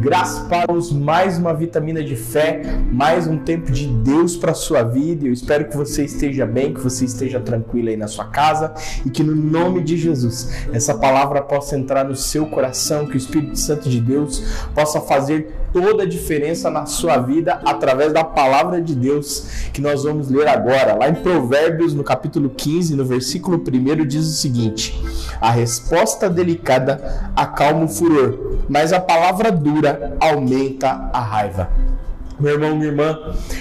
Graças para os mais uma vitamina de fé, mais um tempo de Deus para sua vida. Eu espero que você esteja bem, que você esteja tranquilo aí na sua casa e que no nome de Jesus essa palavra possa entrar no seu coração, que o Espírito Santo de Deus possa fazer toda a diferença na sua vida através da palavra de Deus que nós vamos ler agora. Lá em Provérbios, no capítulo 15, no versículo 1, diz o seguinte: A resposta delicada acalma o furor, mas a palavra dura aumenta a raiva. Meu irmão, minha irmã,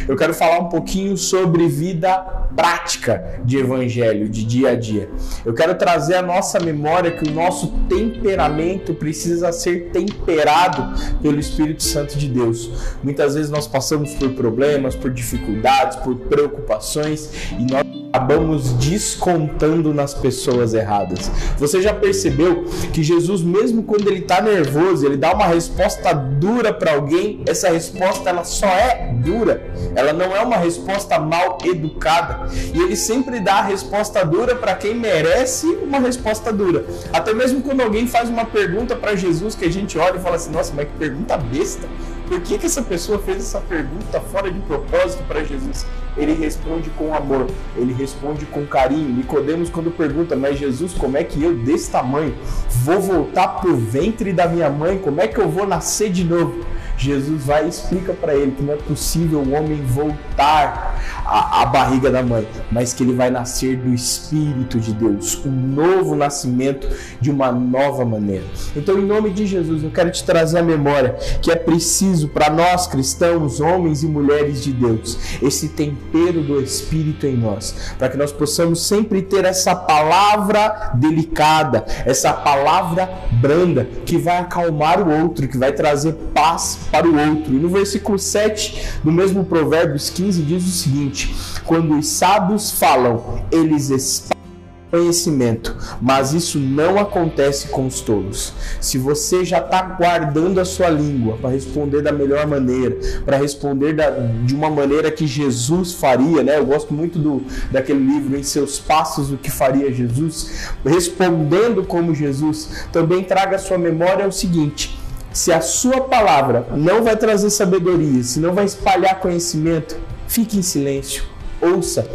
eu quero falar um pouquinho sobre vida prática de evangelho, de dia a dia. Eu quero trazer à nossa memória que o nosso temperamento precisa ser temperado pelo Espírito Santo de Deus. Muitas vezes nós passamos por problemas, por dificuldades, por preocupações e nós acabamos descontando nas pessoas erradas. Você já percebeu que Jesus, mesmo quando ele está nervoso, ele dá uma resposta dura para alguém, essa resposta ela só é dura, ela não é uma resposta mal educada. E ele sempre dá a resposta dura para quem merece uma resposta dura. Até mesmo quando alguém faz uma pergunta para Jesus que a gente olha e fala assim: nossa, mas que pergunta besta. Por que, que essa pessoa fez essa pergunta fora de propósito para Jesus? Ele responde com amor, ele responde com carinho. Nicodemos quando pergunta, mas Jesus, como é que eu desse tamanho vou voltar pro ventre da minha mãe? Como é que eu vou nascer de novo? Jesus vai e explica para ele que não é possível o homem voltar à, à, barriga da mãe, mas que ele vai nascer do Espírito de Deus, um novo nascimento de uma nova maneira. Então, em nome de Jesus, eu quero te trazer a memória que é preciso para nós cristãos, homens e mulheres de Deus, esse tempero do Espírito em nós, para que nós possamos sempre ter essa palavra delicada, essa palavra branda que vai acalmar o outro, que vai trazer paz para o outro. E no versículo 7 do mesmo Provérbios 15 diz o seguinte: Quando os sábios falam, eles espalham conhecimento, mas isso não acontece com os tolos. Se você já está guardando a sua língua para responder da melhor maneira, para responder da, de uma maneira que Jesus faria, né? Eu gosto muito do daquele livro em seus passos o que faria Jesus, respondendo como Jesus. Também traga à sua memória o seguinte: se a sua palavra não vai trazer sabedoria, se não vai espalhar conhecimento, fique em silêncio, ouça,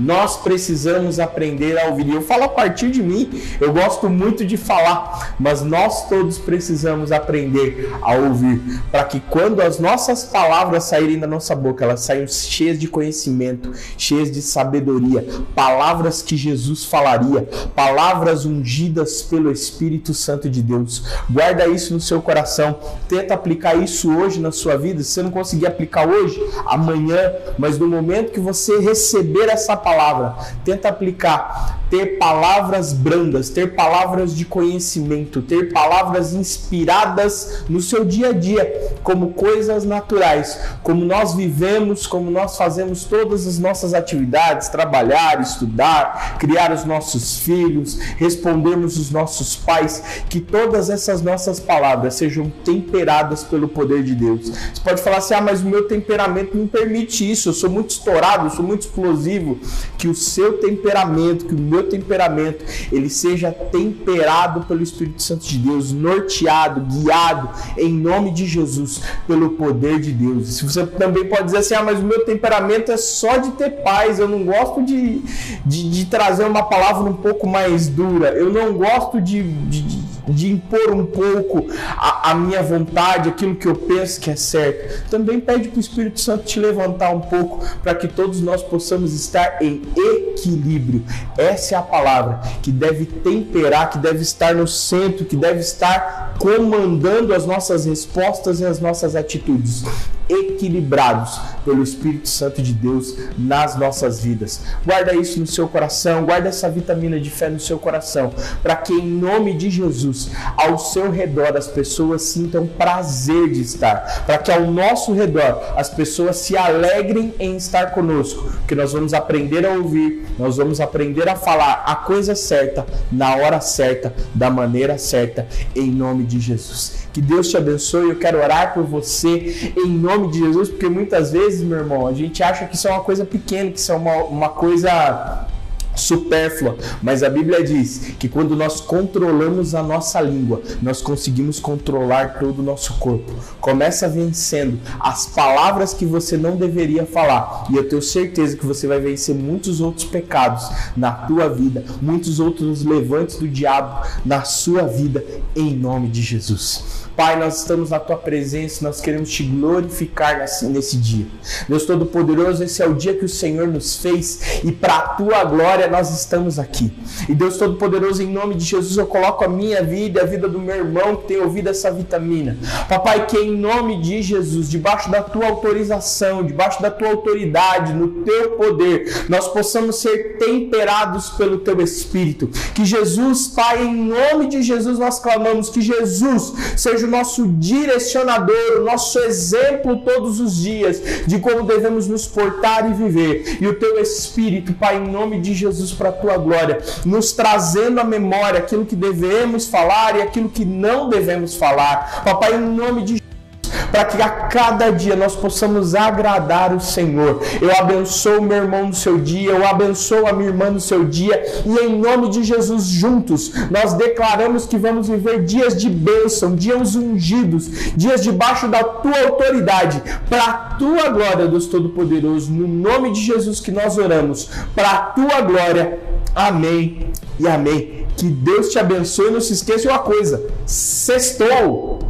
nós precisamos aprender a ouvir. Eu falo a partir de mim, eu gosto muito de falar, mas nós todos precisamos aprender a ouvir, para que quando as nossas palavras saírem da nossa boca, elas saiam cheias de conhecimento, cheias de sabedoria, palavras que Jesus falaria, palavras ungidas pelo Espírito Santo de Deus. Guarda isso no seu coração, tenta aplicar isso hoje na sua vida. Se você não conseguir aplicar hoje, amanhã, mas no momento que você receber essa palavra, palavra. Tenta aplicar. Ter palavras brandas, ter palavras de conhecimento, ter palavras inspiradas no seu dia a dia, como coisas naturais, como nós vivemos, como nós fazemos todas as nossas atividades, trabalhar, estudar, criar os nossos filhos, respondermos os nossos pais, que todas essas nossas palavras sejam temperadas pelo poder de Deus. Você pode falar assim: "Ah, mas o meu temperamento não permite isso, eu sou muito estourado, eu sou muito explosivo" que o seu temperamento, que o meu temperamento, ele seja temperado pelo Espírito Santo de Deus, norteado, guiado em nome de Jesus, pelo poder de Deus. Se você também pode dizer assim, ah, mas o meu temperamento é só de ter paz, eu não gosto de, de, de trazer uma palavra um pouco mais dura, eu não gosto de, de de impor um pouco a, a, minha vontade, aquilo que eu penso que é certo. Também pede para o Espírito Santo te levantar um pouco para que todos nós possamos estar em equilíbrio. Essa é a palavra que deve temperar, que deve estar no centro, que deve estar comandando as nossas respostas e as nossas atitudes equilibrados pelo Espírito Santo de Deus nas nossas vidas. Guarda isso no seu coração, guarda essa vitamina de fé no seu coração, para que em nome de Jesus, ao seu redor as pessoas sintam prazer de estar, para que ao nosso redor as pessoas se alegrem em estar conosco, que nós vamos aprender a ouvir, nós vamos aprender a falar a coisa certa, na hora certa, da maneira certa, em nome de Jesus. Que Deus te abençoe. Eu quero orar por você em nome de Jesus, porque muitas vezes, meu irmão, a gente acha que isso é uma coisa pequena, que isso é uma, uma coisa supérflua, mas a Bíblia diz que quando nós controlamos a nossa língua, nós conseguimos controlar todo o nosso corpo. Começa vencendo as palavras que você não deveria falar, e eu tenho certeza que você vai vencer muitos outros pecados na tua vida, muitos outros levantes do diabo na sua vida, em nome de Jesus. Pai, nós estamos na tua presença, nós queremos te glorificar nesse, nesse dia. Deus Todo-Poderoso, esse é o dia que o Senhor nos fez e para a tua glória nós estamos aqui. E Deus Todo-Poderoso, em nome de Jesus, eu coloco a minha vida e a vida do meu irmão que tem ouvido essa vitamina. Papai, que em nome de Jesus, debaixo da tua autorização, debaixo da tua autoridade, no teu poder, nós possamos ser temperados pelo teu Espírito. Que Jesus, Pai, em nome de Jesus, nós clamamos que Jesus seja o nosso direcionador, o nosso exemplo todos os dias de como devemos nos portar e viver. E o teu Espírito, Pai, em nome de Jesus, para a tua glória, nos trazendo à memória aquilo que devemos falar e aquilo que não devemos falar. Papai, em nome de para que a cada dia nós possamos agradar o Senhor. Eu abençoo meu irmão no seu dia, eu abençoo a minha irmã no seu dia, e em nome de Jesus, juntos, nós declaramos que vamos viver dias de bênção, dias ungidos, dias debaixo da tua autoridade, para a tua glória, Deus Todo-Poderoso, no nome de Jesus que nós oramos, para a tua glória. Amém e amém. Que Deus te abençoe. Não se esqueça uma coisa: sextou.